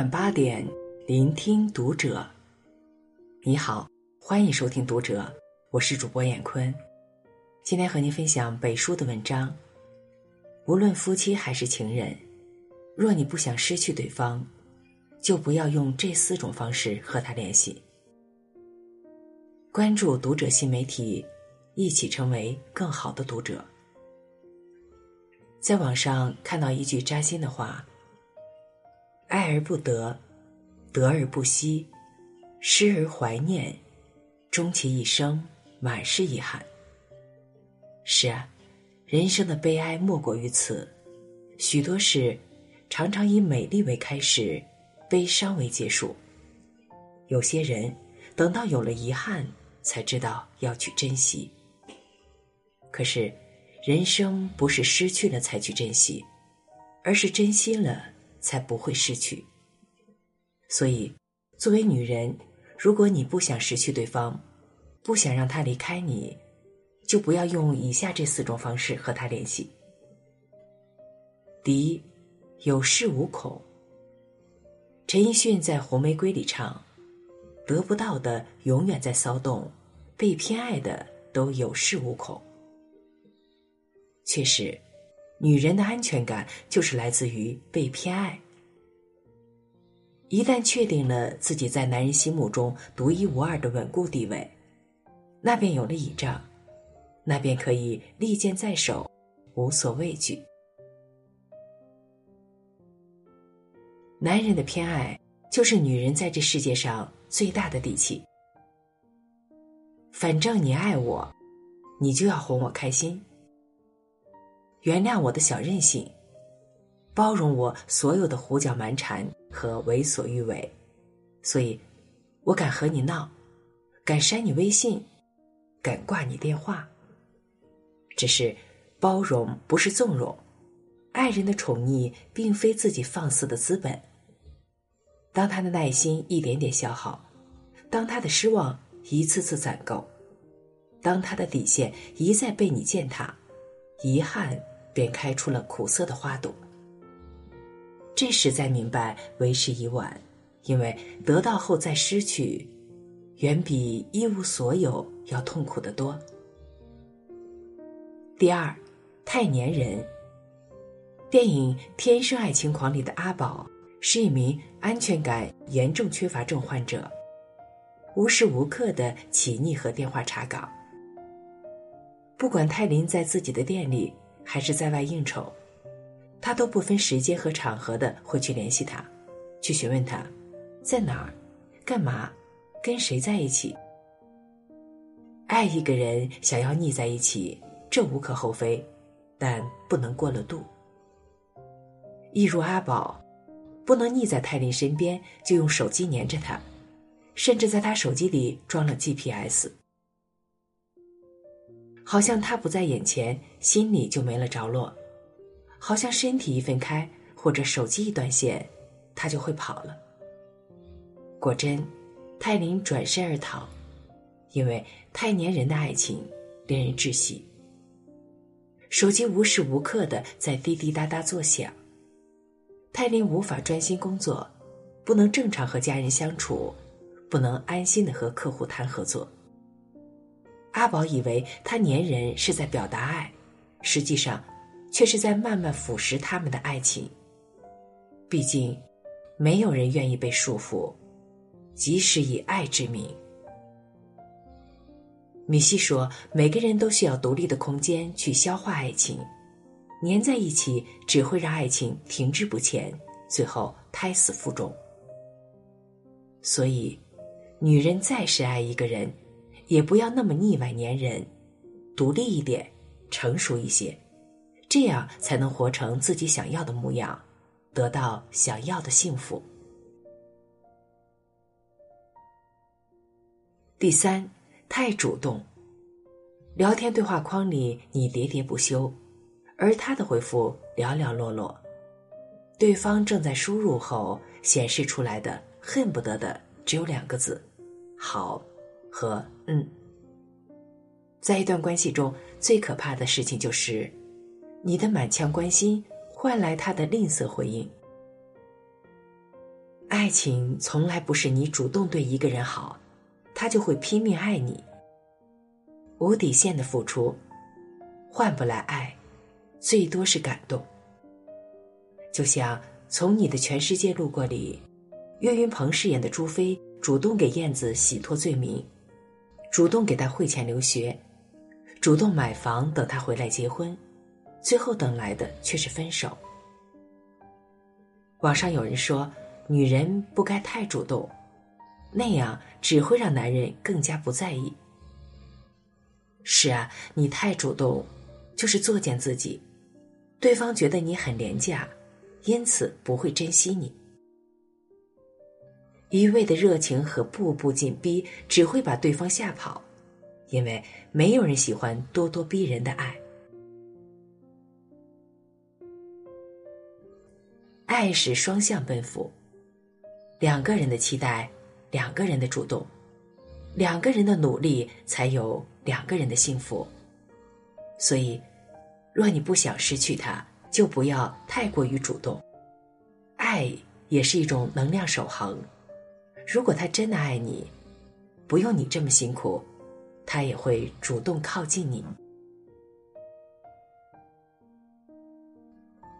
晚八点，聆听读者。你好，欢迎收听读者，我是主播闫坤。今天和您分享北叔的文章。无论夫妻还是情人，若你不想失去对方，就不要用这四种方式和他联系。关注读者新媒体，一起成为更好的读者。在网上看到一句扎心的话。爱而不得，得而不惜，失而怀念，终其一生满是遗憾。是啊，人生的悲哀莫过于此，许多事常常以美丽为开始，悲伤为结束。有些人等到有了遗憾，才知道要去珍惜。可是，人生不是失去了才去珍惜，而是珍惜了。才不会失去。所以，作为女人，如果你不想失去对方，不想让他离开你，就不要用以下这四种方式和他联系。第一，有恃无恐。陈奕迅在《红玫瑰》里唱：“得不到的永远在骚动，被偏爱的都有恃无恐。”确实。女人的安全感就是来自于被偏爱。一旦确定了自己在男人心目中独一无二的稳固地位，那便有了倚仗，那便可以利剑在手，无所畏惧。男人的偏爱就是女人在这世界上最大的底气。反正你爱我，你就要哄我开心。原谅我的小任性，包容我所有的胡搅蛮缠和为所欲为，所以，我敢和你闹，敢删你微信，敢挂你电话。只是，包容不是纵容，爱人的宠溺并非自己放肆的资本。当他的耐心一点点消耗，当他的失望一次次攒够，当他的底线一再被你践踏，遗憾。便开出了苦涩的花朵。这时才明白为时已晚，因为得到后再失去，远比一无所有要痛苦得多。第二，太粘人。电影《天生爱情狂》里的阿宝是一名安全感严重缺乏症患者，无时无刻的起腻和电话查岗。不管泰林在自己的店里。还是在外应酬，他都不分时间和场合的会去联系他，去询问他，在哪儿，干嘛，跟谁在一起。爱一个人想要腻在一起，这无可厚非，但不能过了度。一如阿宝，不能腻在泰林身边就用手机黏着他，甚至在他手机里装了 GPS。好像他不在眼前，心里就没了着落；好像身体一分开，或者手机一断线，他就会跑了。果真，泰林转身而逃，因为太粘人的爱情令人窒息。手机无时无刻的在滴滴答答作响，泰林无法专心工作，不能正常和家人相处，不能安心的和客户谈合作。阿宝以为他粘人是在表达爱，实际上，却是在慢慢腐蚀他们的爱情。毕竟，没有人愿意被束缚，即使以爱之名。米西说：“每个人都需要独立的空间去消化爱情，粘在一起只会让爱情停滞不前，最后胎死腹中。”所以，女人再深爱一个人。也不要那么腻歪粘人，独立一点，成熟一些，这样才能活成自己想要的模样，得到想要的幸福。第三，太主动，聊天对话框里你喋喋不休，而他的回复寥寥落落，对方正在输入后显示出来的恨不得的只有两个字：好。和嗯，在一段关系中最可怕的事情就是，你的满腔关心换来他的吝啬回应。爱情从来不是你主动对一个人好，他就会拼命爱你。无底线的付出，换不来爱，最多是感动。就像《从你的全世界路过》里，岳云鹏饰演的朱飞主动给燕子洗脱罪名，主动给他汇钱留学，主动买房等他回来结婚，最后等来的却是分手。网上有人说。女人不该太主动，那样只会让男人更加不在意。是啊，你太主动，就是作践自己，对方觉得你很廉价，因此不会珍惜你。一味的热情和步步紧逼只会把对方吓跑，因为没有人喜欢咄咄逼人的爱。爱是双向奔赴。两个人的期待，两个人的主动，两个人的努力，才有两个人的幸福。所以，若你不想失去他，就不要太过于主动。爱也是一种能量守恒。如果他真的爱你，不用你这么辛苦，他也会主动靠近你。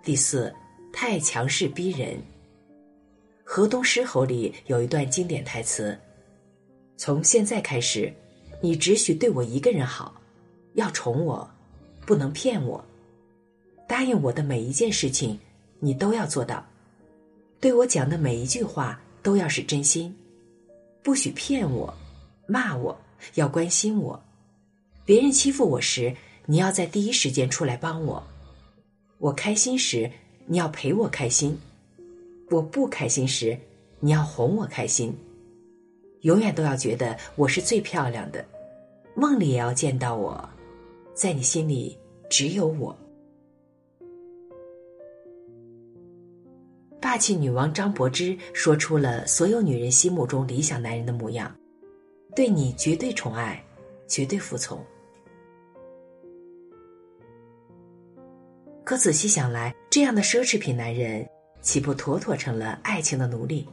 第四，太强势逼人。河东狮吼里有一段经典台词：“从现在开始，你只许对我一个人好，要宠我，不能骗我。答应我的每一件事情，你都要做到。对我讲的每一句话都要是真心，不许骗我，骂我，要关心我。别人欺负我时，你要在第一时间出来帮我。我开心时，你要陪我开心。”我不开心时，你要哄我开心，永远都要觉得我是最漂亮的，梦里也要见到我，在你心里只有我。霸气女王张柏芝说出了所有女人心目中理想男人的模样，对你绝对宠爱，绝对服从。可仔细想来，这样的奢侈品男人。岂不妥妥成了爱情的奴隶？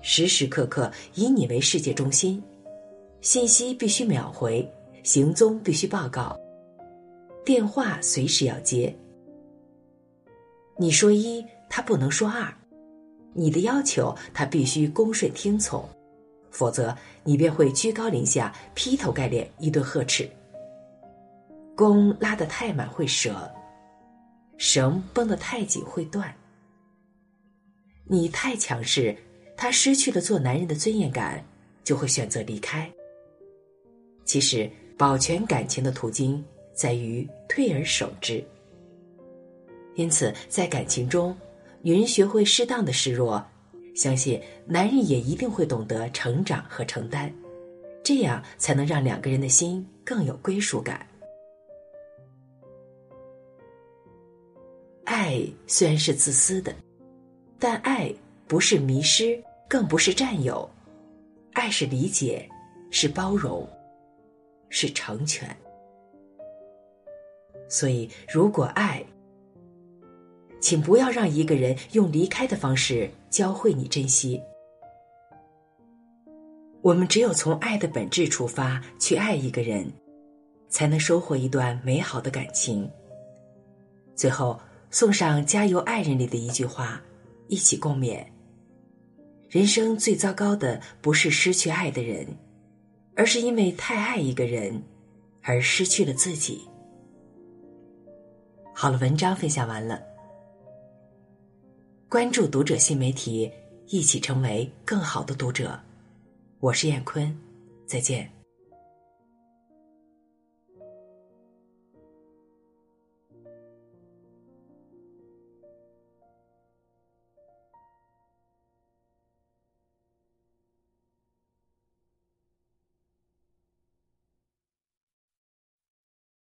时时刻刻以你为世界中心，信息必须秒回，行踪必须报告，电话随时要接。你说一，他不能说二；你的要求，他必须恭顺听从，否则你便会居高临下，劈头盖脸一顿呵斥。弓拉得太满会折，绳绷得太紧会断。你太强势，他失去了做男人的尊严感，就会选择离开。其实，保全感情的途径在于退而守之。因此，在感情中，女人学会适当的示弱，相信男人也一定会懂得成长和承担，这样才能让两个人的心更有归属感。爱虽然是自私的。但爱不是迷失，更不是占有，爱是理解，是包容，是成全。所以，如果爱，请不要让一个人用离开的方式教会你珍惜。我们只有从爱的本质出发去爱一个人，才能收获一段美好的感情。最后，送上《加油爱人》里的一句话。一起共勉。人生最糟糕的不是失去爱的人，而是因为太爱一个人而失去了自己。好了，文章分享完了。关注读者新媒体，一起成为更好的读者。我是燕坤，再见。